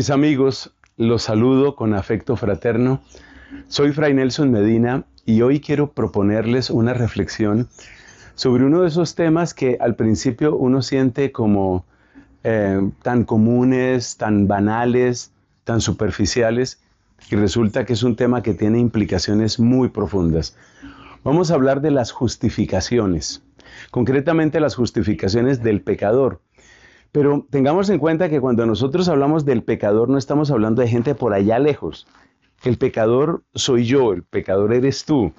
Mis amigos, los saludo con afecto fraterno. Soy Fray Nelson Medina y hoy quiero proponerles una reflexión sobre uno de esos temas que al principio uno siente como eh, tan comunes, tan banales, tan superficiales, y resulta que es un tema que tiene implicaciones muy profundas. Vamos a hablar de las justificaciones, concretamente las justificaciones del pecador. Pero tengamos en cuenta que cuando nosotros hablamos del pecador no estamos hablando de gente por allá lejos. El pecador soy yo, el pecador eres tú.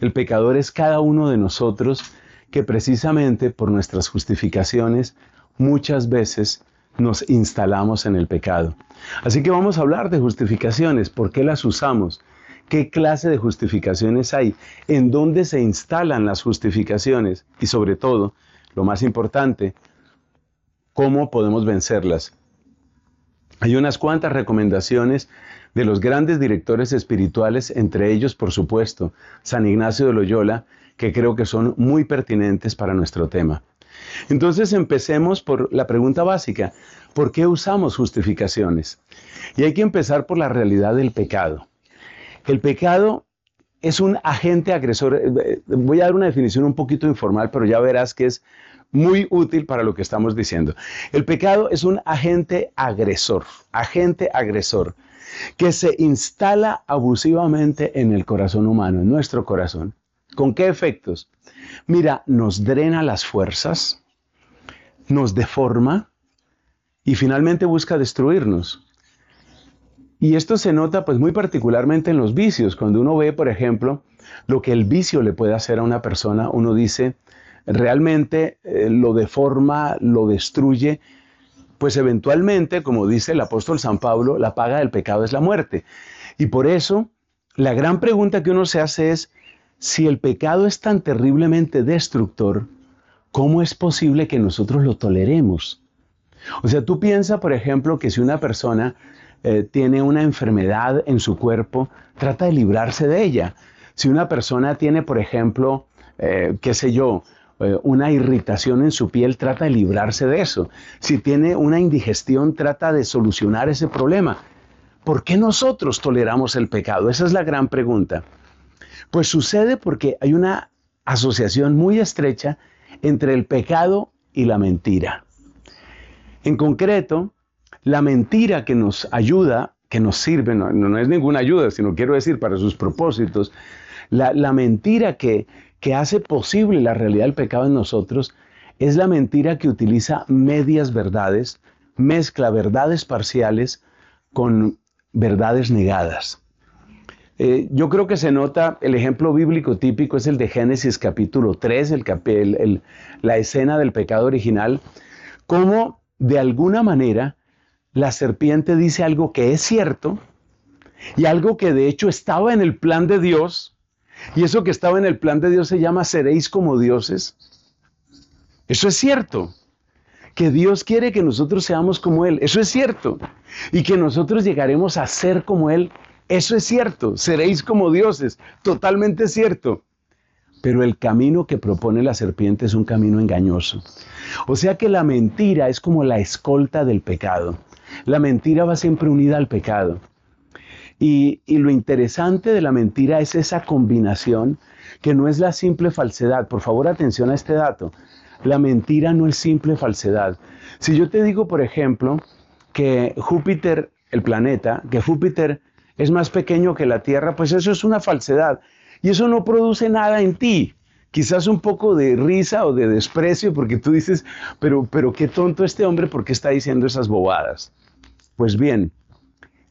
El pecador es cada uno de nosotros que precisamente por nuestras justificaciones muchas veces nos instalamos en el pecado. Así que vamos a hablar de justificaciones, por qué las usamos, qué clase de justificaciones hay, en dónde se instalan las justificaciones y sobre todo, lo más importante, cómo podemos vencerlas. Hay unas cuantas recomendaciones de los grandes directores espirituales, entre ellos, por supuesto, San Ignacio de Loyola, que creo que son muy pertinentes para nuestro tema. Entonces empecemos por la pregunta básica, ¿por qué usamos justificaciones? Y hay que empezar por la realidad del pecado. El pecado es un agente agresor. Eh, eh, voy a dar una definición un poquito informal, pero ya verás que es muy útil para lo que estamos diciendo. El pecado es un agente agresor, agente agresor, que se instala abusivamente en el corazón humano, en nuestro corazón. ¿Con qué efectos? Mira, nos drena las fuerzas, nos deforma y finalmente busca destruirnos. Y esto se nota pues muy particularmente en los vicios. Cuando uno ve, por ejemplo, lo que el vicio le puede hacer a una persona, uno dice, realmente eh, lo deforma, lo destruye, pues eventualmente, como dice el apóstol San Pablo, la paga del pecado es la muerte. Y por eso, la gran pregunta que uno se hace es, si el pecado es tan terriblemente destructor, ¿cómo es posible que nosotros lo toleremos? O sea, tú piensas, por ejemplo, que si una persona eh, tiene una enfermedad en su cuerpo, trata de librarse de ella. Si una persona tiene, por ejemplo, eh, qué sé yo, eh, una irritación en su piel, trata de librarse de eso. Si tiene una indigestión, trata de solucionar ese problema. ¿Por qué nosotros toleramos el pecado? Esa es la gran pregunta. Pues sucede porque hay una asociación muy estrecha entre el pecado y la mentira. En concreto, la mentira que nos ayuda, que nos sirve, no, es ninguna ayuda, sino quiero decir para sus propósitos, la, la mentira que, que hace posible la realidad del pecado en nosotros es la mentira que utiliza medias verdades, mezcla verdades parciales con verdades negadas. Eh, yo creo que se nota, el ejemplo bíblico típico es el de Génesis capítulo 3, el, la escena del pecado original, cómo de alguna manera la serpiente dice algo que es cierto y algo que de hecho estaba en el plan de Dios, y eso que estaba en el plan de Dios se llama seréis como dioses. Eso es cierto. Que Dios quiere que nosotros seamos como Él. Eso es cierto. Y que nosotros llegaremos a ser como Él. Eso es cierto. Seréis como dioses. Totalmente cierto. Pero el camino que propone la serpiente es un camino engañoso. O sea que la mentira es como la escolta del pecado. La mentira va siempre unida al pecado. Y, lo interesante de la mentira es esa combinación que no es la simple falsedad. Por favor, atención a este dato. La mentira no es simple falsedad. Si yo te digo, por ejemplo, que Júpiter, el planeta, que Júpiter es más pequeño que la Tierra, pues eso es una falsedad. Y eso no produce nada en ti. Quizás un poco de risa o de desprecio, porque tú dices, pero, pero qué tonto este hombre, ¿por qué está diciendo esas bobadas? Pues bien,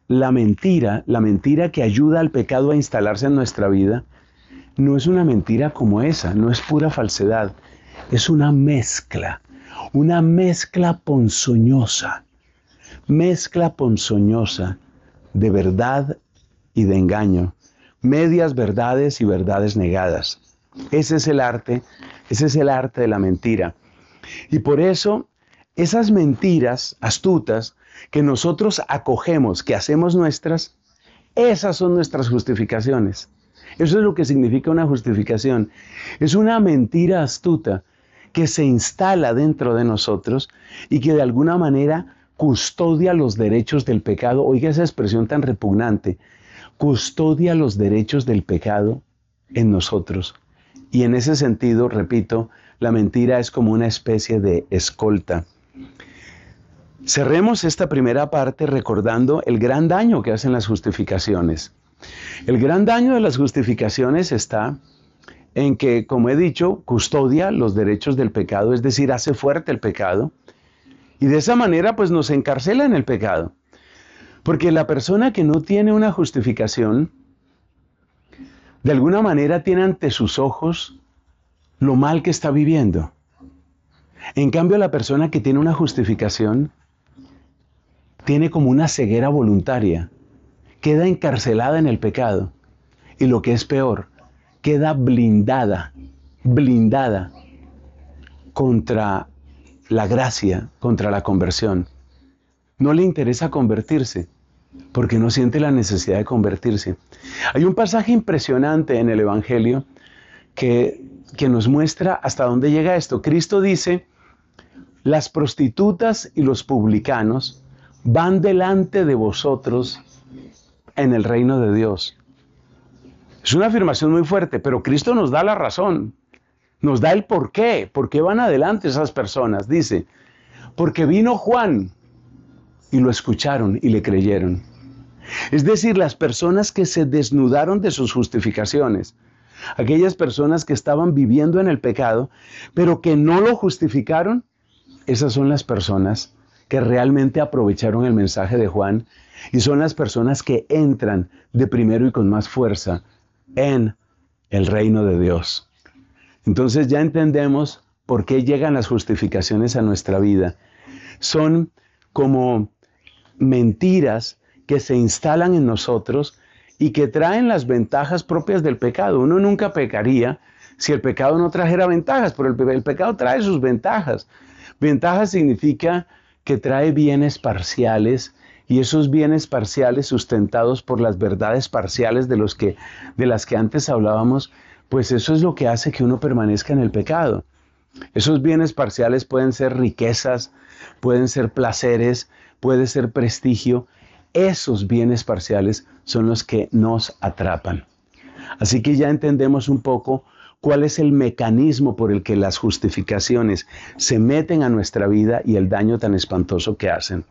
la mentira, la mentira que ayuda al pecado a instalarse en nuestra vida, no es una mentira como esa, no es pura falsedad, es una mezcla, una mezcla ponzoñosa, mezcla ponzoñosa de verdad y de engaño, medias verdades y verdades negadas. Ese es el arte, ese es el arte de la mentira. Y por eso esas mentiras astutas que nosotros acogemos, que hacemos nuestras, esas son nuestras justificaciones. Eso es lo que significa una justificación. Es una mentira astuta que se instala dentro de nosotros y que de alguna manera custodia los derechos del pecado. Oiga esa expresión tan repugnante. Custodia los derechos del pecado en nosotros. Y en ese sentido, repito, la mentira es como una especie de escolta. Cerremos esta primera parte recordando el gran daño que hacen las justificaciones. El gran daño de las justificaciones está en que, como he dicho, custodia los derechos del pecado, es decir, hace fuerte el pecado, y de esa manera pues nos encarcela en el pecado. Porque la persona que no tiene una justificación, de alguna manera tiene ante sus ojos lo mal que está viviendo. En cambio, la persona que tiene una justificación tiene como una ceguera voluntaria, queda encarcelada en el pecado y lo que es peor, queda blindada, blindada contra la gracia, contra la conversión. No le interesa convertirse porque no siente la necesidad de convertirse. Hay un pasaje impresionante en el Evangelio que, que nos muestra hasta dónde llega esto. Cristo dice, las prostitutas y los publicanos van delante de vosotros en el reino de Dios. Es una afirmación muy fuerte, pero Cristo nos da la razón, nos da el por qué, por qué van adelante esas personas. Dice, porque vino Juan y lo escucharon y le creyeron. Es decir, las personas que se desnudaron de sus justificaciones, aquellas personas que estaban viviendo en el pecado, pero que no lo justificaron, esas son las personas que realmente aprovecharon el mensaje de Juan y son las personas que entran de primero y con más fuerza en el reino de Dios. Entonces ya entendemos por qué llegan las justificaciones a nuestra vida. Son como mentiras que se instalan en nosotros y que traen las ventajas propias del pecado. Uno nunca pecaría si el pecado no trajera ventajas, pero el, el pecado trae sus ventajas. Ventajas significa que trae bienes parciales y esos bienes parciales sustentados por las verdades parciales de, los que, de las que antes hablábamos, pues eso es lo que hace que uno permanezca en el pecado. Esos bienes parciales pueden ser riquezas, pueden ser placeres, puede ser prestigio. Esos bienes parciales son los que nos atrapan. Así que ya entendemos un poco cuál es el mecanismo por el que las justificaciones se meten a nuestra vida y el daño tan espantoso que hacen.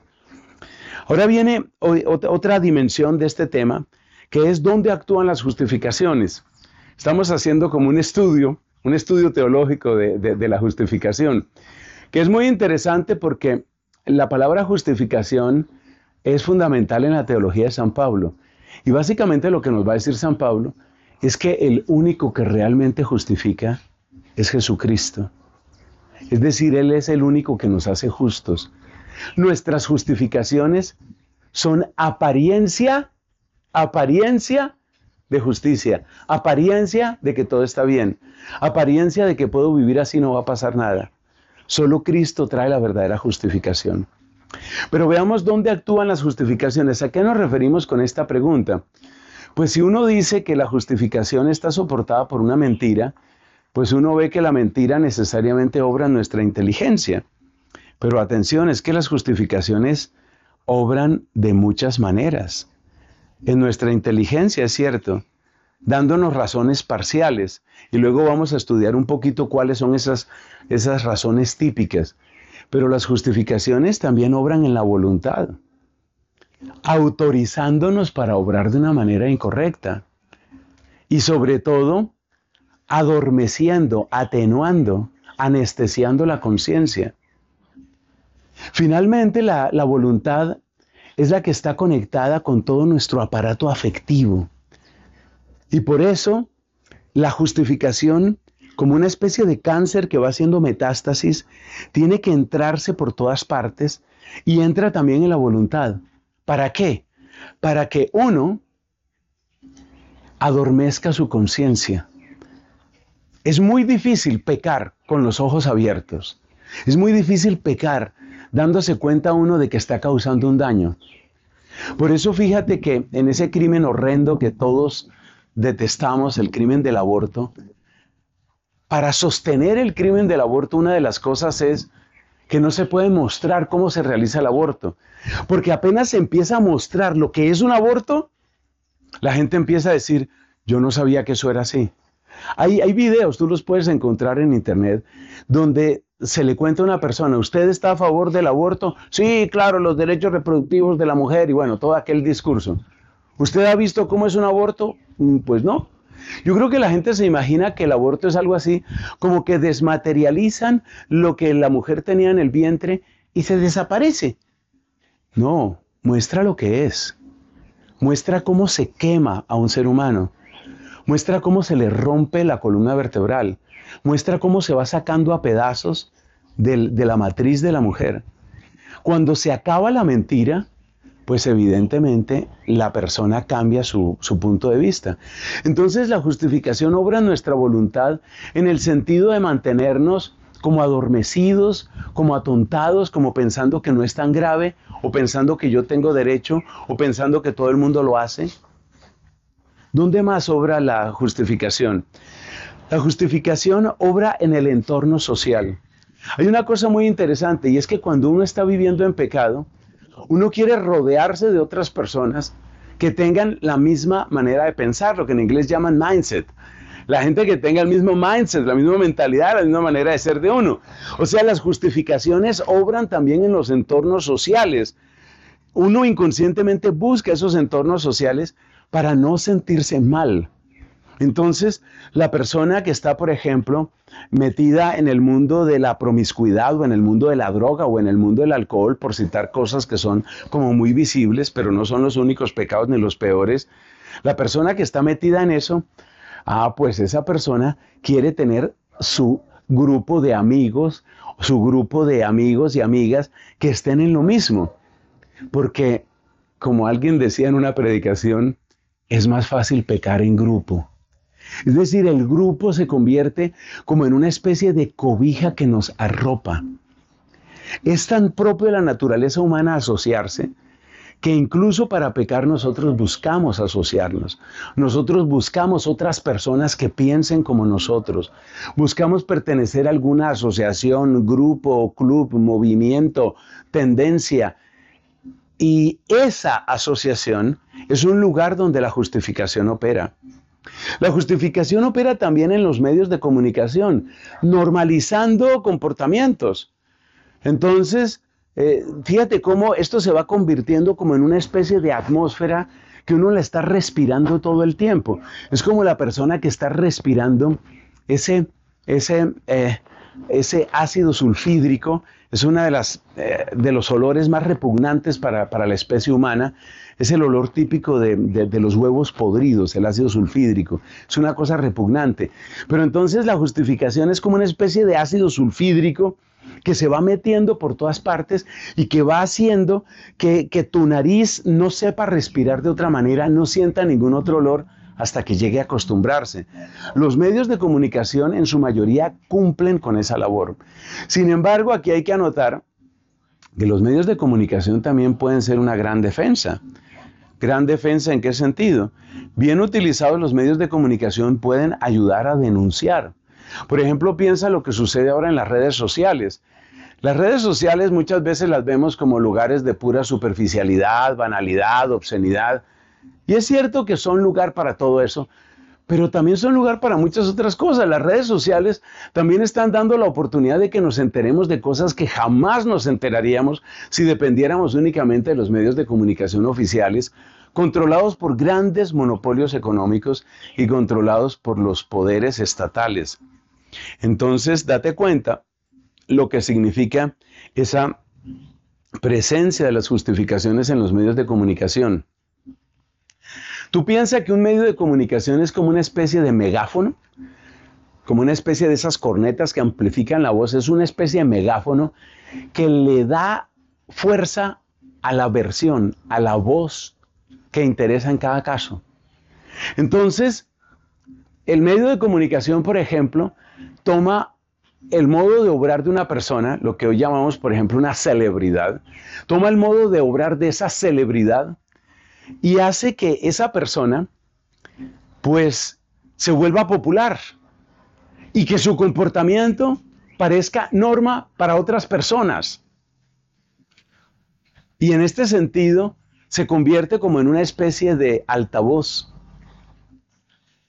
Ahora viene otra dimensión de este tema, que es dónde actúan las justificaciones. Estamos haciendo como un estudio, un estudio teológico de, la justificación, que es muy interesante porque la palabra justificación es fundamental en la teología de San Pablo. Y básicamente lo que nos va a decir San Pablo es que el único que realmente justifica es Jesucristo. Es decir, Él es el único que nos hace justos. Nuestras justificaciones son apariencia, apariencia de justicia, apariencia de que todo está bien, apariencia de que puedo vivir así no va a pasar nada. Solo Cristo trae la verdadera justificación. Pero veamos dónde actúan las justificaciones. ¿A qué nos referimos con esta pregunta? Pues si uno dice que la justificación está soportada por una mentira, pues uno ve que la mentira necesariamente obra nuestra inteligencia. Pero atención, es que las justificaciones obran de muchas maneras. En nuestra inteligencia, es cierto, dándonos razones parciales. Y luego vamos a estudiar un poquito cuáles son esas, esas razones típicas. Pero las justificaciones también obran en la voluntad autorizándonos para obrar de una manera incorrecta. Y sobre todo, adormeciendo, atenuando, anestesiando la conciencia. Finalmente, la, la, voluntad es la que está conectada con todo nuestro aparato afectivo. Y por eso, la justificación, como una especie de cáncer que va haciendo metástasis, tiene que entrarse por todas partes y entra también en la voluntad. ¿Para qué? Para que uno adormezca su conciencia. Es muy difícil pecar con los ojos abiertos. Es muy difícil pecar dándose cuenta uno de que está causando un daño. Por eso fíjate que en ese crimen horrendo que todos detestamos, el crimen del aborto, para sostener el crimen del aborto una de las cosas es que no se puede mostrar cómo se realiza el aborto. Porque apenas se empieza a mostrar lo que es un aborto, la gente empieza a decir, yo no sabía que eso era así. Hay, hay videos, tú los puedes encontrar en internet, donde se le cuenta a una persona, ¿usted está a favor del aborto? Sí, claro, los derechos reproductivos de la mujer y bueno, todo aquel discurso. ¿Usted ha visto cómo es un aborto? Mm, pues no. Yo creo que la gente se imagina que el aborto es algo así, como que desmaterializan lo que la mujer tenía en el vientre y se desaparece. No, muestra lo que es. Muestra cómo se quema a un ser humano. Muestra cómo se le rompe la columna vertebral. Muestra cómo se va sacando a pedazos de la matriz de la mujer. Cuando se acaba la mentira, pues evidentemente la persona cambia su, su, punto de vista. Entonces la justificación obra nuestra voluntad en el sentido de mantenernos como adormecidos, como atontados, como pensando que no es tan grave, o pensando que yo tengo derecho, o pensando que todo el mundo lo hace. ¿Dónde más obra la justificación? La justificación obra en el entorno social. Hay una cosa muy interesante y es que cuando uno está viviendo en pecado, uno quiere rodearse de otras personas que tengan la misma manera de pensar, lo que en inglés llaman mindset. La gente que tenga el mismo mindset, la misma mentalidad, la misma manera de ser de uno. O sea, las justificaciones obran también en los entornos sociales. Uno inconscientemente busca esos entornos sociales para no sentirse mal. Entonces, la persona que está, por ejemplo, metida en el mundo de la promiscuidad o en el mundo de la droga o en el mundo del alcohol, por citar cosas que son como muy visibles, pero no son los únicos pecados ni los peores, la persona que está metida en eso, ah, pues esa persona quiere tener su grupo de amigos, su grupo de amigos y amigas que estén en lo mismo. Porque, como alguien decía en una predicación, es más fácil pecar en grupo. Es decir, el grupo se convierte como en una especie de cobija que nos arropa. Es tan propio de la naturaleza humana asociarse que incluso para pecar nosotros buscamos asociarnos. Nosotros buscamos otras personas que piensen como nosotros. Buscamos pertenecer a alguna asociación, grupo, club, movimiento, tendencia. Y esa asociación es un lugar donde la justificación opera. La justificación opera también en los medios de comunicación, normalizando comportamientos. Entonces, eh, fíjate cómo esto se va convirtiendo como en una especie de atmósfera que uno la está respirando todo el tiempo. Es como la persona que está respirando ese, ese, eh, ese ácido sulfídrico, es uno de, eh, de los olores más repugnantes para, para la especie humana es el olor típico de, los huevos podridos, el ácido sulfídrico. Es una cosa repugnante. Pero entonces la justificación es como una especie de ácido sulfídrico que se va metiendo por todas partes y que va haciendo que, tu nariz no sepa respirar de otra manera, no sienta ningún otro olor hasta que llegue a acostumbrarse. Los medios de comunicación en su mayoría cumplen con esa labor. Sin embargo, aquí hay que anotar que los medios de comunicación también pueden ser una gran defensa. Gran defensa en qué sentido? Bien utilizados los medios de comunicación pueden ayudar a denunciar. Por ejemplo, piensa lo que sucede ahora en las redes sociales. Las redes sociales muchas veces las vemos como lugares de pura superficialidad, banalidad, obscenidad. Y es cierto que son lugar para todo eso, pero también son lugar para muchas otras cosas. Las redes sociales también están dando la oportunidad de que nos enteremos de cosas que jamás nos enteraríamos si dependiéramos únicamente de los medios de comunicación oficiales, controlados por grandes monopolios económicos y controlados por los poderes estatales. Entonces, date cuenta lo que significa esa presencia de las justificaciones en los medios de comunicación. Tú piensas que un medio de comunicación es como una especie de megáfono, como una especie de esas cornetas que amplifican la voz, es una especie de megáfono que le da fuerza a la versión, a la voz que interesa en cada caso. Entonces, el medio de comunicación, por ejemplo, toma el modo de obrar de una persona, lo que hoy llamamos, por ejemplo, una celebridad, toma el modo de obrar de esa celebridad y hace que esa persona pues se vuelva popular y que su comportamiento parezca norma para otras personas. Y en este sentido se convierte como en una especie de altavoz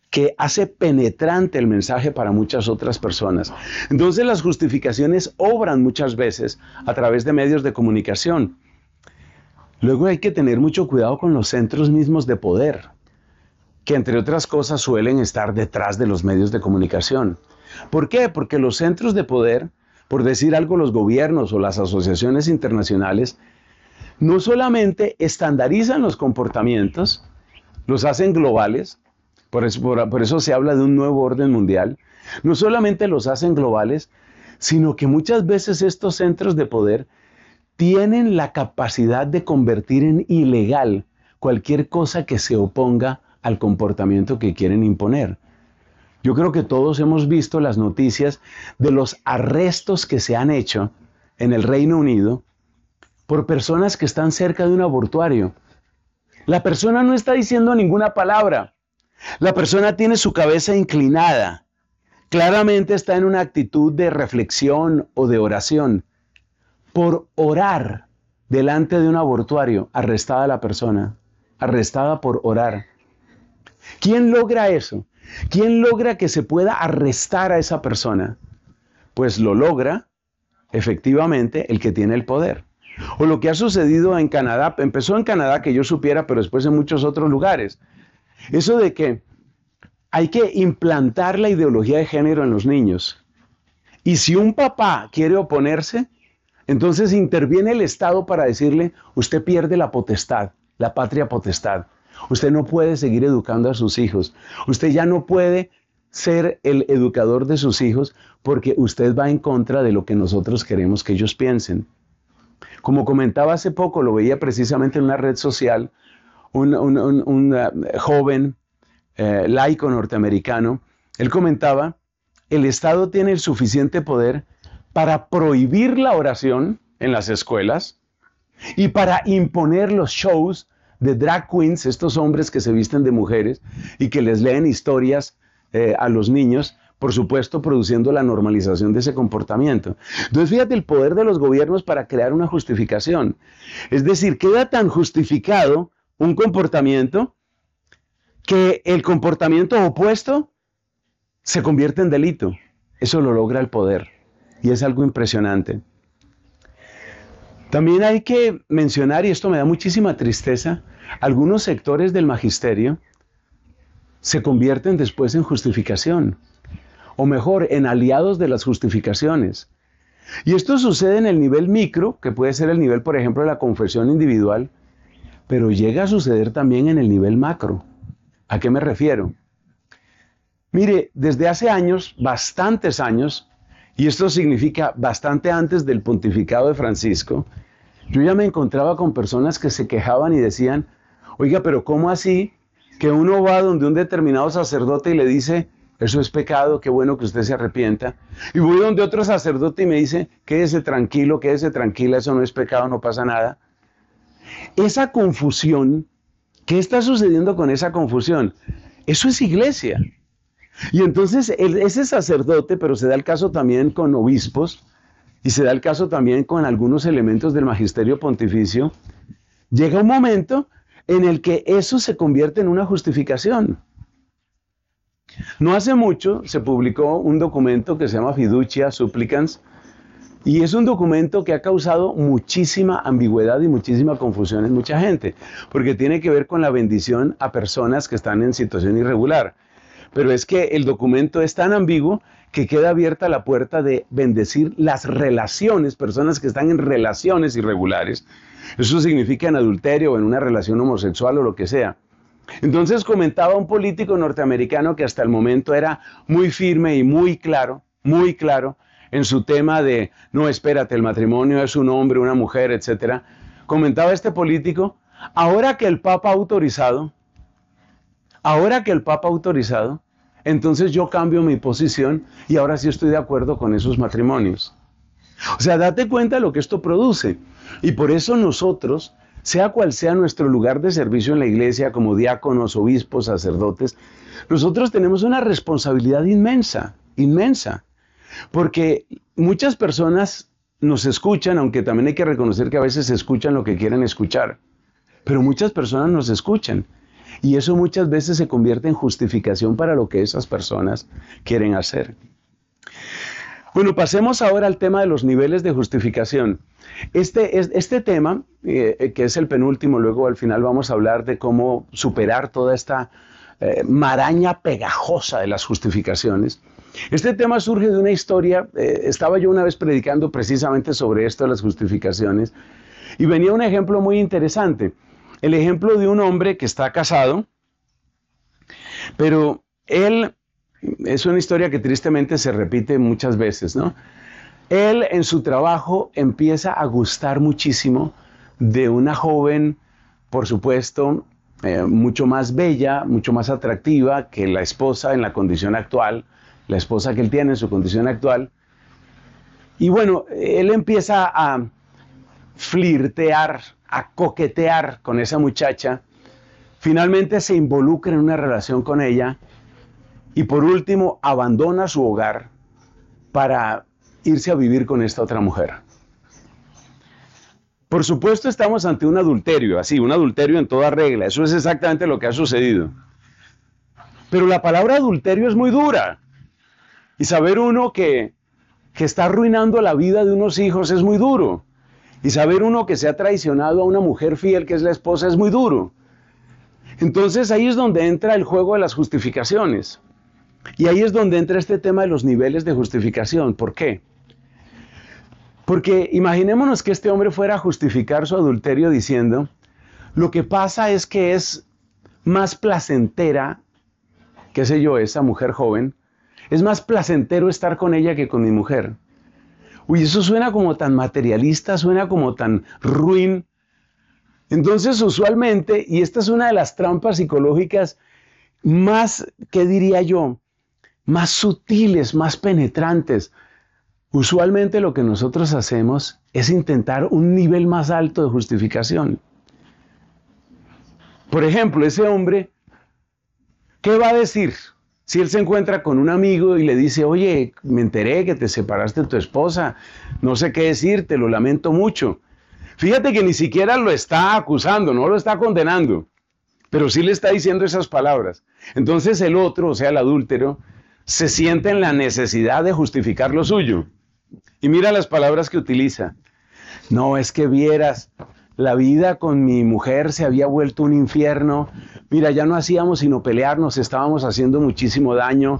que hace penetrante el mensaje para muchas otras personas. Entonces las justificaciones obran muchas veces a través de medios de comunicación. Luego hay que tener mucho cuidado con los centros mismos de poder, que entre otras cosas suelen estar detrás de los medios de comunicación. ¿Por qué? Porque los centros de poder, por decir algo los gobiernos o las asociaciones internacionales, no solamente estandarizan los comportamientos, los hacen globales, por eso, se habla de un nuevo orden mundial. No solamente los hacen globales, sino que muchas veces estos centros de poder tienen la capacidad de convertir en ilegal cualquier cosa que se oponga al comportamiento que quieren imponer. Yo creo que todos hemos visto las noticias de los arrestos que se han hecho en el Reino Unido por personas que están cerca de un abortuario. La persona no está diciendo ninguna palabra, la persona tiene su cabeza inclinada. Claramente está en una actitud de reflexión o de oración. Por orar delante de un abortuario, arrestada la persona, arrestada por orar. ¿Quién logra eso? ¿Quién logra que se pueda arrestar a esa persona? Pues lo logra efectivamente el que tiene el poder. O lo que ha sucedido en Canadá, empezó en Canadá que yo supiera, pero después en muchos otros lugares. Eso de que hay que implantar la ideología de género en los niños. Y si un papá quiere oponerse, entonces interviene el Estado para decirle, usted pierde la potestad, la patria potestad. Usted no puede seguir educando a sus hijos. Usted ya no puede ser el educador de sus hijos porque usted va en contra de lo que nosotros queremos que ellos piensen. Como comentaba hace poco, lo veía precisamente en una red social, un, eh, joven eh, laico norteamericano, él comentaba, el Estado tiene el suficiente poder para prohibir la oración en las escuelas y para imponer los shows de drag queens, estos hombres que se visten de mujeres y que les leen historias eh, a los niños, por supuesto produciendo la normalización de ese comportamiento. Entonces fíjate el poder de los gobiernos para crear una justificación. Es decir, queda tan justificado un comportamiento que el comportamiento opuesto se convierte en delito. Eso lo logra el poder y es algo impresionante. También hay que mencionar, y esto me da muchísima tristeza, algunos sectores del magisterio se convierten después en justificación, o mejor, en aliados de las justificaciones. Y esto sucede en el nivel micro, que puede ser el nivel, por ejemplo, de la confesión individual, pero llega a suceder también en el nivel macro. ¿A qué me refiero? Mire, desde hace años, bastantes años, y esto significa bastante antes del pontificado de Francisco, yo ya me encontraba con personas que se quejaban y decían, oiga, pero ¿cómo así que uno va donde un determinado sacerdote y le dice, eso es pecado, qué bueno que usted se arrepienta? Y voy donde otro sacerdote y me dice, quédese tranquilo, quédese tranquila, eso no es pecado, no pasa nada. Esa confusión, ¿qué está sucediendo con esa confusión? Eso es iglesia. Y entonces ese sacerdote, pero se da el caso también con obispos y se da el caso también con algunos elementos del magisterio pontificio, llega un momento en el que eso se convierte en una justificación. No hace mucho se publicó un documento que se llama Fiducia Supplicans, y es un documento que ha causado muchísima ambigüedad y muchísima confusión en mucha gente, porque tiene que ver con la bendición a personas que están en situación irregular. Pero es que el documento es tan ambiguo que queda abierta la puerta de bendecir las relaciones, personas que están en relaciones irregulares. Eso significa en adulterio o en una relación homosexual o lo que sea. Entonces comentaba un político norteamericano que hasta el momento era muy firme y muy claro, muy claro, en su tema de, no, espérate, el matrimonio es un hombre, una mujer, etc. Comentaba este político, ahora que el Papa ha autorizado, ahora que el Papa ha autorizado, entonces yo cambio mi posición y ahora sí estoy de acuerdo con esos matrimonios. O sea, date cuenta de lo que esto produce. Y por eso nosotros, sea cual sea nuestro lugar de servicio en la iglesia, como diáconos, obispos, sacerdotes, nosotros tenemos una responsabilidad inmensa, inmensa. Porque muchas personas nos escuchan, aunque también hay que reconocer que a veces escuchan lo que quieren escuchar. Pero muchas personas nos escuchan. Y eso muchas veces se convierte en justificación para lo que esas personas quieren hacer. Bueno, pasemos ahora al tema de los niveles de justificación. Este, este tema, eh, que es el penúltimo, luego al final vamos a hablar de cómo superar toda esta eh, maraña pegajosa de las justificaciones. Este tema surge de una historia, eh, estaba yo una vez predicando precisamente sobre esto de las justificaciones, y venía un ejemplo muy interesante. El ejemplo de un hombre que está casado, pero él es una historia que tristemente se repite muchas veces, ¿no? Él en su trabajo empieza a gustar muchísimo de una joven, por supuesto, eh, mucho más bella, mucho más atractiva que la esposa en la condición actual, la esposa que él tiene en su condición actual. Y bueno, él empieza a flirtear, a coquetear con esa muchacha. Finalmente se involucra en una relación con ella y por último, abandona su hogar para irse a vivir con esta otra mujer. Por supuesto estamos ante un adulterio, así, un adulterio en toda regla. Eso es exactamente lo que ha sucedido. Pero la palabra adulterio es muy dura. Y saber uno que, que está arruinando la vida de unos hijos es muy duro. Y saber uno que se ha traicionado a una mujer fiel que es la esposa es muy duro. Entonces ahí es donde entra el juego de las justificaciones. Y ahí es donde entra este tema de los niveles de justificación. ¿Por qué? Porque imaginémonos que este hombre fuera a justificar su adulterio diciendo, lo que pasa es que es más placentera, qué sé yo, esa mujer joven, es más placentero estar con ella que con mi mujer. Uy, eso suena como tan materialista, suena como tan ruin. Entonces, usualmente, y esta es una de las trampas psicológicas más, ¿qué diría yo? Más sutiles, más penetrantes. Usualmente lo que nosotros hacemos es intentar un nivel más alto de justificación. Por ejemplo, ese hombre, ¿qué va a decir? Si él se encuentra con un amigo y le dice, oye, me enteré que te separaste de tu esposa, no sé qué decirte, lo lamento mucho. Fíjate que ni siquiera lo está acusando, no lo está condenando, pero sí le está diciendo esas palabras. Entonces el otro, o sea, el adúltero, se siente en la necesidad de justificar lo suyo. Y mira las palabras que utiliza. No, es que vieras, la vida con mi mujer se había vuelto un infierno. Mira, ya no hacíamos sino pelearnos, estábamos haciendo muchísimo daño.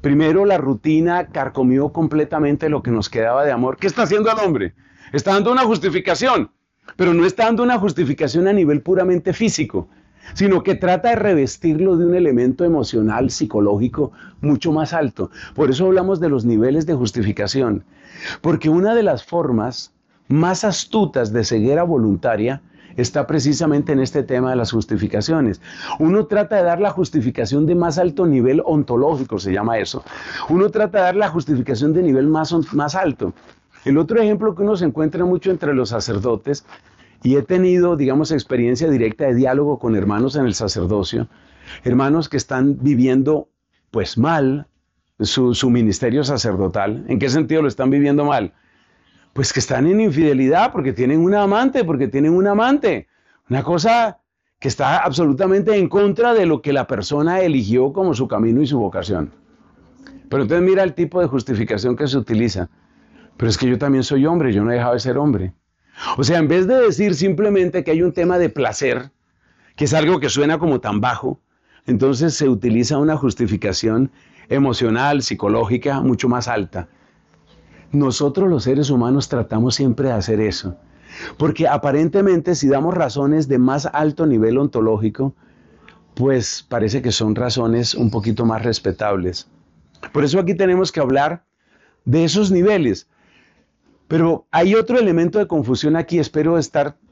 Primero la rutina carcomió completamente lo que nos quedaba de amor. ¿Qué está haciendo el hombre? Está dando una justificación, pero no está dando una justificación a nivel puramente físico sino que trata de revestirlo de un elemento emocional, psicológico mucho más alto. Por eso hablamos de los niveles de justificación, porque una de las formas más astutas de ceguera voluntaria está precisamente en este tema de las justificaciones. Uno trata de dar la justificación de más alto nivel ontológico, se llama eso. Uno trata de dar la justificación de nivel más, más alto. El otro ejemplo que uno se encuentra mucho entre los sacerdotes y he tenido, digamos, experiencia directa de diálogo con hermanos en el sacerdocio, hermanos que están viviendo pues mal su, ministerio sacerdotal. ¿En qué sentido lo están viviendo mal? Pues que están en infidelidad porque tienen un amante, porque tienen un amante. Una cosa que está absolutamente en contra de lo que la persona eligió como su camino y su vocación. Pero entonces mira el tipo de justificación que se utiliza. Pero es que yo también soy hombre, yo no he dejado de ser hombre. O sea, en vez de decir simplemente que hay un tema de placer, que es algo que suena como tan bajo, entonces se utiliza una justificación emocional, psicológica, mucho más alta. Nosotros los seres humanos tratamos siempre de hacer eso, porque aparentemente si damos razones de más alto nivel ontológico, pues parece que son razones un poquito más respetables. Por eso aquí tenemos que hablar de esos niveles. Pero hay otro elemento de confusión aquí, espero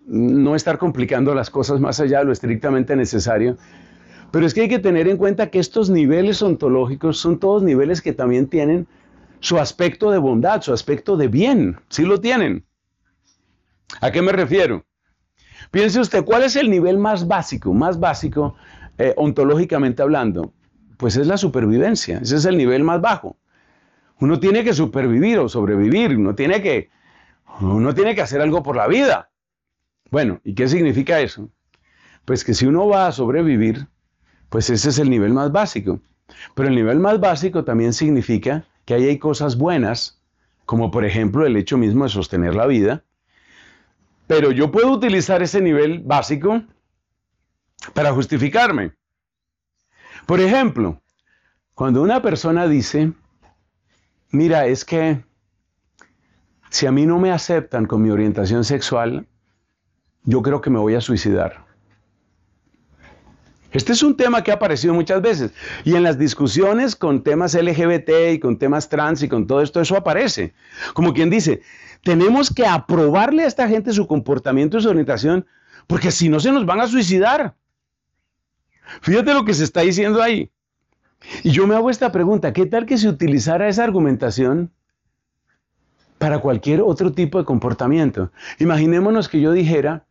no estar complicando las cosas más allá de lo estrictamente necesario, pero es que hay que tener en cuenta que estos niveles ontológicos son todos niveles que también tienen su aspecto de bondad, su aspecto de bien, sí lo tienen. ¿A qué me refiero? Piense usted, ¿cuál es el nivel más básico, más básico eh, ontológicamente hablando? Pues es la supervivencia, ese es el nivel más bajo. Uno tiene que supervivir o sobrevivir, uno tiene que, uno tiene que hacer algo por la vida. Bueno, ¿y qué significa eso? Pues que si uno va a sobrevivir, pues ese es el nivel más básico. Pero el nivel más básico también significa que ahí hay cosas buenas, como por ejemplo el hecho mismo de sostener la vida. Pero yo puedo utilizar ese nivel básico para justificarme. Por ejemplo, cuando una persona dice, mira, es que si a mí no me aceptan con mi orientación sexual, yo creo que me voy a suicidar. Este es un tema que ha aparecido muchas veces. Y en las discusiones con temas LGBT y con temas trans y con todo esto, eso aparece. Como quien dice, tenemos que aprobarle a esta gente su comportamiento y su orientación, porque si no se nos van a suicidar. Fíjate lo que se está diciendo ahí. Y yo me hago esta pregunta, ¿qué tal que se utilizara esa argumentación para cualquier otro tipo de comportamiento? Imaginémonos que yo dijera,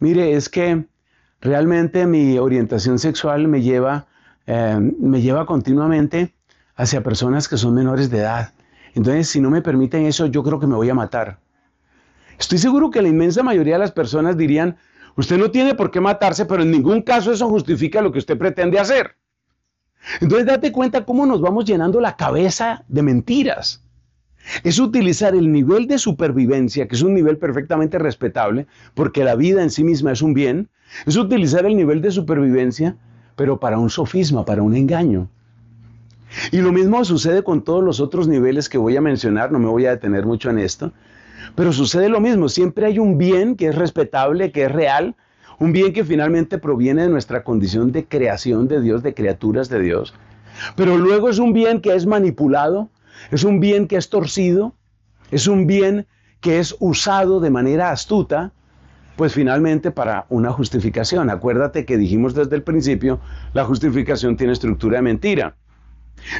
mire, es que realmente mi orientación sexual me lleva, eh, me lleva continuamente hacia personas que son menores de edad. Entonces, si no me permiten eso, yo creo que me voy a matar. Estoy seguro que la inmensa mayoría de las personas dirían, usted no tiene por qué matarse, pero en ningún caso eso justifica lo que usted pretende hacer. Entonces, date cuenta cómo nos vamos llenando la cabeza de mentiras es utilizar el nivel de supervivencia, que es un nivel perfectamente respetable, porque la vida en sí misma es un bien, es utilizar el nivel de supervivencia, pero para un sofisma, para un engaño. Y lo mismo sucede con todos los otros niveles que voy a mencionar, no me voy a detener mucho en esto, pero sucede lo mismo, siempre hay un bien que es respetable, que es real, un bien que finalmente proviene de nuestra condición de creación de Dios, de criaturas de Dios, pero luego es un bien que es manipulado, es un bien que es torcido, es un bien que es usado de manera astuta, pues finalmente para una justificación. Acuérdate que dijimos desde el principio, la justificación tiene estructura de mentira.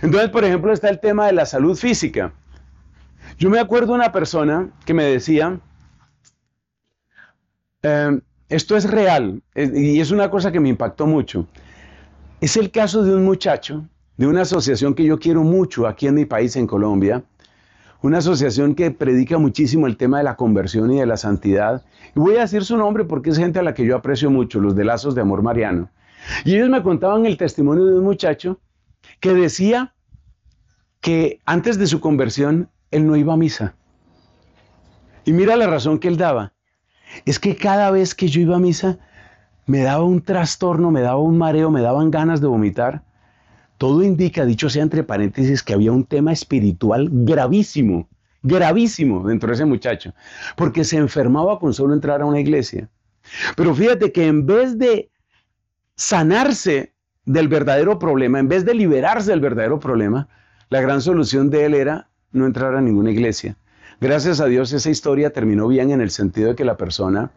Entonces, por ejemplo, está el tema de la salud física. Yo me acuerdo de una persona que me decía, em, esto es real, y es una cosa que me impactó mucho. Es el caso de un muchacho de una asociación que yo quiero mucho aquí en mi país, en Colombia, una asociación que predica muchísimo el tema de la conversión y de la santidad. Y voy a decir su nombre porque es gente a la que yo aprecio mucho, los de Lazos de Amor Mariano. Y ellos me contaban el testimonio de un muchacho que decía que antes de su conversión él no iba a misa. Y mira la razón que él daba. Es que cada vez que yo iba a misa me daba un trastorno, me daba un mareo, me daban ganas de vomitar. Todo indica, dicho sea entre paréntesis, que había un tema espiritual gravísimo, gravísimo dentro de ese muchacho, porque se enfermaba con solo entrar a una iglesia. Pero fíjate que en vez de sanarse del verdadero problema, en vez de liberarse del verdadero problema, la gran solución de él era no entrar a ninguna iglesia. Gracias a Dios esa historia terminó bien en el sentido de que la persona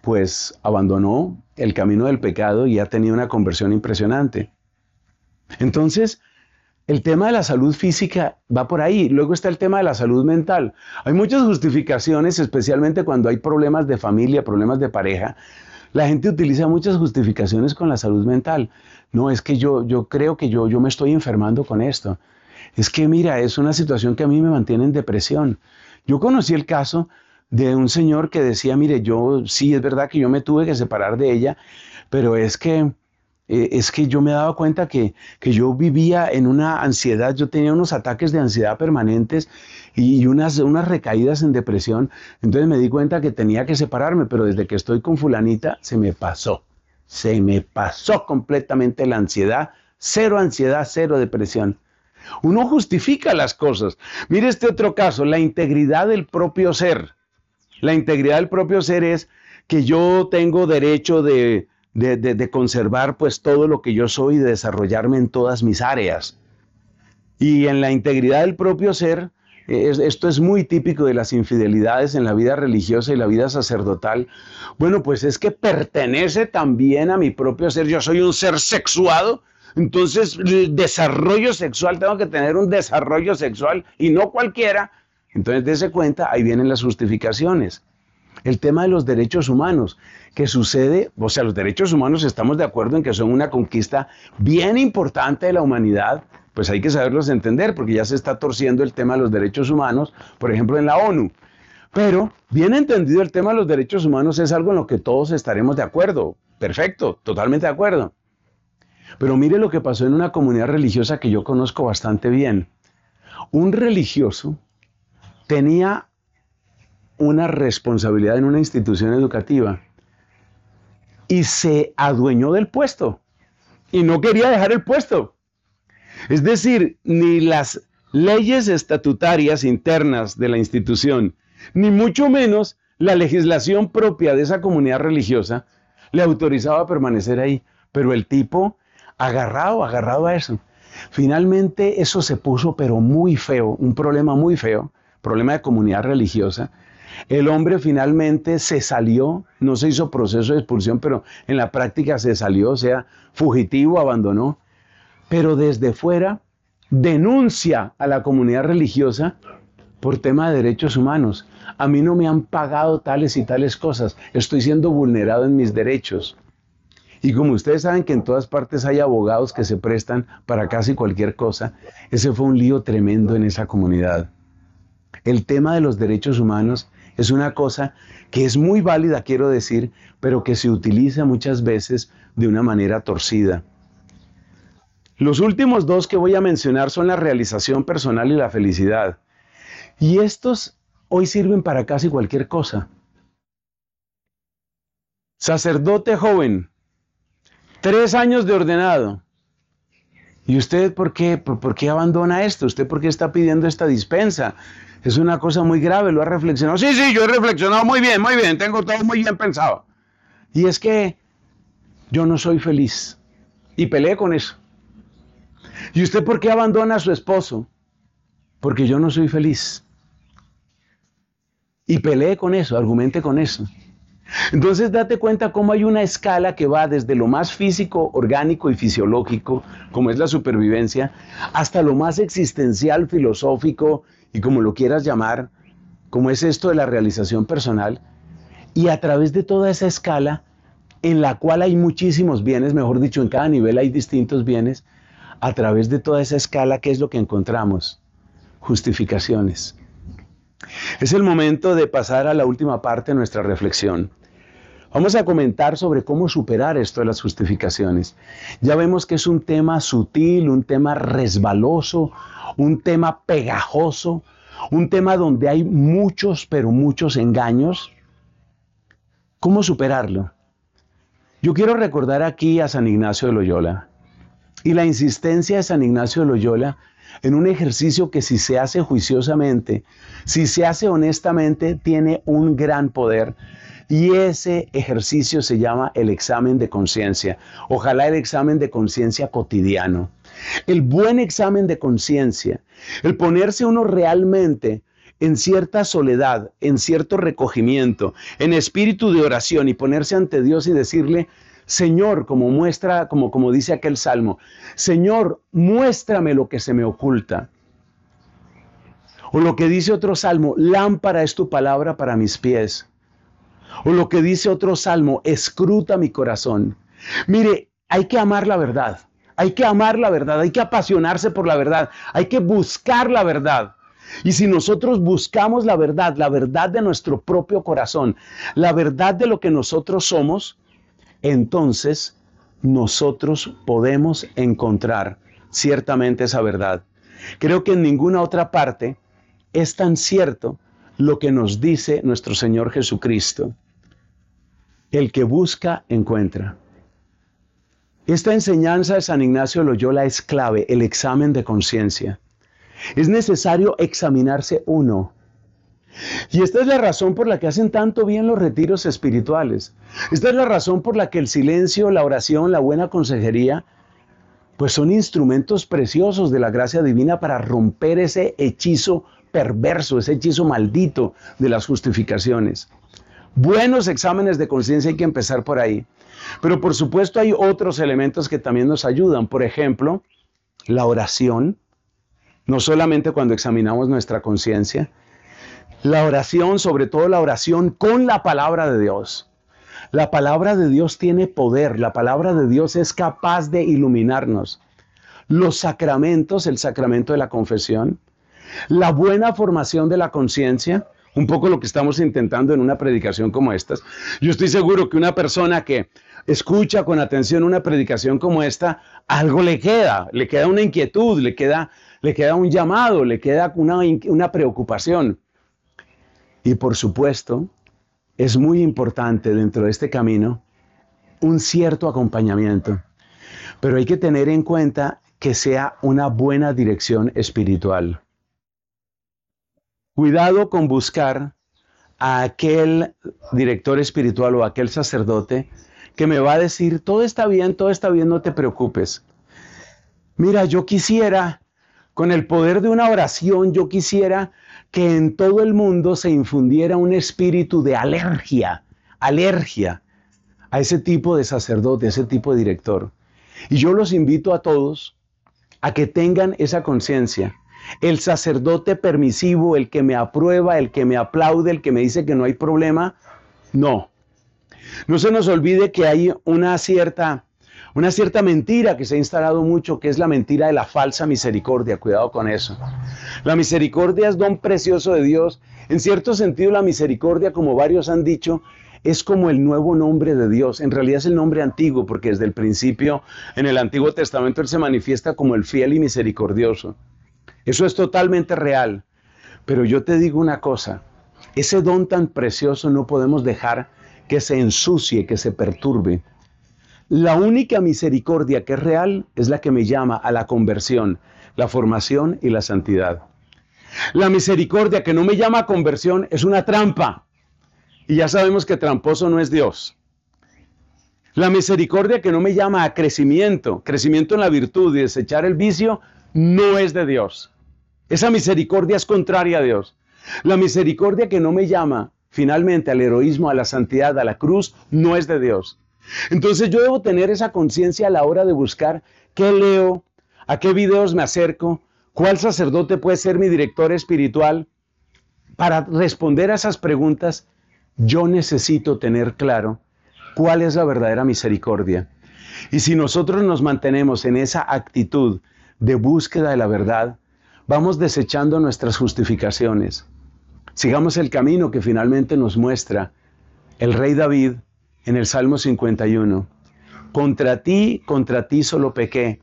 pues abandonó el camino del pecado y ha tenido una conversión impresionante. Entonces, el tema de la salud física va por ahí. Luego está el tema de la salud mental. Hay muchas justificaciones, especialmente cuando hay problemas de familia, problemas de pareja. La gente utiliza muchas justificaciones con la salud mental. No, es que yo, yo creo que yo, yo me estoy enfermando con esto. Es que mira, es una situación que a mí me mantiene en depresión. Yo conocí el caso de un señor que decía, mire, yo sí, es verdad que yo me tuve que separar de ella, pero es que eh, es que yo me daba cuenta que, yo vivía en una ansiedad, yo tenía unos ataques de ansiedad permanentes y unas, unas recaídas en depresión. Entonces me di cuenta que tenía que separarme, pero desde que estoy con fulanita se me pasó. Se me pasó completamente la ansiedad. Cero ansiedad, cero depresión. Uno justifica las cosas. Mire este otro caso, la integridad del propio ser. La integridad del propio ser es que yo tengo derecho de, de, conservar pues todo lo que yo soy y desarrollarme en todas mis áreas. Y en la integridad del propio ser, esto es muy típico de las infidelidades en la vida religiosa y la vida sacerdotal. Bueno, pues es que pertenece también a mi propio ser. Yo soy un ser sexuado, entonces el desarrollo sexual, tengo que tener un desarrollo sexual y no cualquiera. Entonces, dése cuenta, ahí vienen las justificaciones. El tema de los derechos humanos, que sucede, o sea, los derechos humanos estamos de acuerdo en que son una conquista bien importante de la humanidad, pues hay que saberlos entender porque ya se está torciendo el tema de los derechos humanos, por ejemplo, en la ONU. Pero, bien entendido, el tema de los derechos humanos es algo en lo que todos estaremos de acuerdo. Perfecto, totalmente de acuerdo. Pero mire lo que pasó en una comunidad religiosa que yo conozco bastante bien. Un religioso tenía una responsabilidad en una institución educativa y se adueñó del puesto y no quería dejar el puesto. Es decir, ni las leyes estatutarias internas de la institución, ni mucho menos la legislación propia de esa comunidad religiosa le autorizaba a permanecer ahí. Pero el tipo, agarrado, agarrado a eso. Finalmente eso se puso pero muy feo, un problema muy feo, problema de comunidad religiosa. El hombre finalmente se salió, no se hizo proceso de expulsión, pero en la práctica se salió, o sea, fugitivo, abandonó. Pero desde fuera denuncia a la comunidad religiosa por tema de derechos humanos. A mí no me han pagado tales y tales cosas. Estoy siendo vulnerado en mis derechos. Y como ustedes saben que en todas partes hay abogados que se prestan para casi cualquier cosa, ese fue un lío tremendo en esa comunidad. El tema de los derechos humanos es una cosa que es muy válida, quiero decir, pero que se utiliza muchas veces de una manera torcida. Los últimos dos que voy a mencionar son la realización personal y la felicidad. Y estos hoy sirven para casi cualquier cosa. Sacerdote joven, tres años de ordenado. ¿Y usted por qué, por, qué abandona esto? ¿Usted por qué está pidiendo esta dispensa? Es una cosa muy grave, lo ha reflexionado. Sí, sí, yo he reflexionado muy bien, muy bien, tengo todo muy bien pensado. Y es que yo no soy feliz. Y peleé con eso. ¿Y usted por qué abandona a su esposo? Porque yo no soy feliz. Y peleé con eso, argumente con eso. Entonces date cuenta cómo hay una escala que va desde lo más físico, orgánico y fisiológico, como es la supervivencia, hasta lo más existencial, filosófico y como lo quieras llamar, como es esto de la realización personal. Y a través de toda esa escala, en la cual hay muchísimos bienes, mejor dicho, en cada nivel hay distintos bienes, a través de toda esa escala, ¿qué es lo que encontramos? Justificaciones. Es el momento de pasar a la última parte de nuestra reflexión. Vamos a comentar sobre cómo superar esto de las justificaciones. Ya vemos que es un tema sutil, un tema resbaloso, un tema pegajoso, un tema donde hay muchos, pero muchos engaños. ¿Cómo superarlo? Yo quiero recordar aquí a San Ignacio de Loyola y la insistencia de San Ignacio de Loyola en un ejercicio que si se hace juiciosamente, si se hace honestamente, tiene un gran poder. Y ese ejercicio se llama el examen de conciencia. Ojalá el examen de conciencia cotidiano. El buen examen de conciencia, el ponerse uno realmente en cierta soledad, en cierto recogimiento, en espíritu de oración y ponerse ante Dios y decirle, Señor, como muestra, como, como dice aquel salmo, Señor, muéstrame lo que se me oculta. O lo que dice otro salmo, lámpara es tu palabra para mis pies. O lo que dice otro salmo, escruta mi corazón. Mire, hay que amar la verdad. Hay que amar la verdad, hay que apasionarse por la verdad, hay que buscar la verdad. Y si nosotros buscamos la verdad, la verdad de nuestro propio corazón, la verdad de lo que nosotros somos, entonces nosotros podemos encontrar ciertamente esa verdad. Creo que en ninguna otra parte es tan cierto lo que nos dice nuestro Señor Jesucristo. El que busca, encuentra. Esta enseñanza de San Ignacio Loyola es clave, el examen de conciencia. Es necesario examinarse uno y esta es la razón por la que hacen tanto bien los retiros espirituales. Esta es la razón por la que el silencio, la oración, la buena consejería, pues son instrumentos preciosos de la gracia divina para romper ese hechizo perverso, ese hechizo maldito de las justificaciones. Buenos exámenes de conciencia hay que empezar por ahí. Pero por supuesto hay otros elementos que también nos ayudan. Por ejemplo, la oración, no solamente cuando examinamos nuestra conciencia, la oración, sobre todo la oración con la palabra de Dios. La palabra de Dios tiene poder, la palabra de Dios es capaz de iluminarnos. los sacramentos, el sacramento de la confesión, la buena formación de la conciencia, un poco lo que estamos intentando en una predicación como esta. Yo estoy seguro que una persona que escucha con atención una predicación como esta, algo le queda, le queda una inquietud, le queda, le queda un llamado, le queda una, una preocupación. Y por supuesto, es muy importante dentro de este camino un cierto acompañamiento. Pero hay que tener en cuenta que sea una buena dirección espiritual. Cuidado con buscar a aquel director espiritual o aquel sacerdote que me va a decir, todo está bien, todo está bien, no te preocupes. Mira, yo quisiera, con el poder de una oración, yo quisiera que en todo el mundo se infundiera un espíritu de alergia, alergia a ese tipo de sacerdote, a ese tipo de director. Y yo los invito a todos a que tengan esa conciencia el sacerdote permisivo, el que me aprueba, el que me aplaude, el que me dice que no hay problema. No. No se nos olvide que hay una cierta, una cierta mentira que se ha instalado mucho, que es la mentira de la falsa misericordia. Cuidado con eso. La misericordia es don precioso de Dios. En cierto sentido, la misericordia, como varios han dicho, es como el nuevo nombre de Dios. En realidad es el nombre antiguo, porque desde el principio en el Antiguo Testamento Él se manifiesta como el fiel y misericordioso. Eso es totalmente real. Pero yo te digo una cosa, ese don tan precioso no podemos dejar que se ensucie, que se perturbe. La única misericordia que es real es la que me llama a la conversión, la formación y la santidad. La misericordia que no me llama a conversión es una trampa. Y ya sabemos que tramposo no es Dios. La misericordia que no me llama a crecimiento, crecimiento en la virtud y desechar el vicio, no es de Dios. Esa misericordia es contraria a Dios. La misericordia que no me llama finalmente al heroísmo, a la santidad, a la cruz, no es de Dios. Entonces yo debo tener esa conciencia a la hora de buscar qué leo, a qué videos me acerco, cuál sacerdote puede ser mi director espiritual. Para responder a esas preguntas, yo necesito tener claro cuál es la verdadera misericordia. Y si nosotros nos mantenemos en esa actitud de búsqueda de la verdad, vamos desechando nuestras justificaciones. Sigamos el camino que finalmente nos muestra el rey David en el Salmo 51. Contra ti, contra ti solo pequé,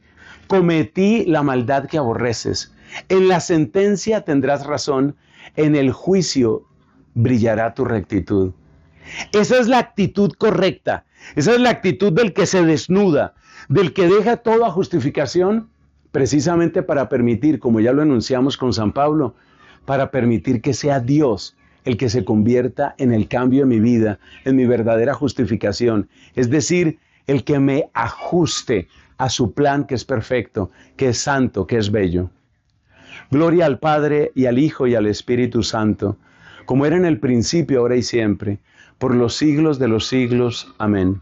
cometí la maldad que aborreces. En la sentencia tendrás razón, en el juicio brillará tu rectitud. Esa es la actitud correcta, esa es la actitud del que se desnuda, del que deja toda justificación precisamente para permitir, como ya lo enunciamos con San Pablo, para permitir que sea Dios el que se convierta en el cambio de mi vida, en mi verdadera justificación, es decir, el que me ajuste a su plan que es perfecto, que es santo, que es bello. Gloria al Padre y al Hijo y al Espíritu Santo, como era en el principio, ahora y siempre, por los siglos de los siglos. Amén.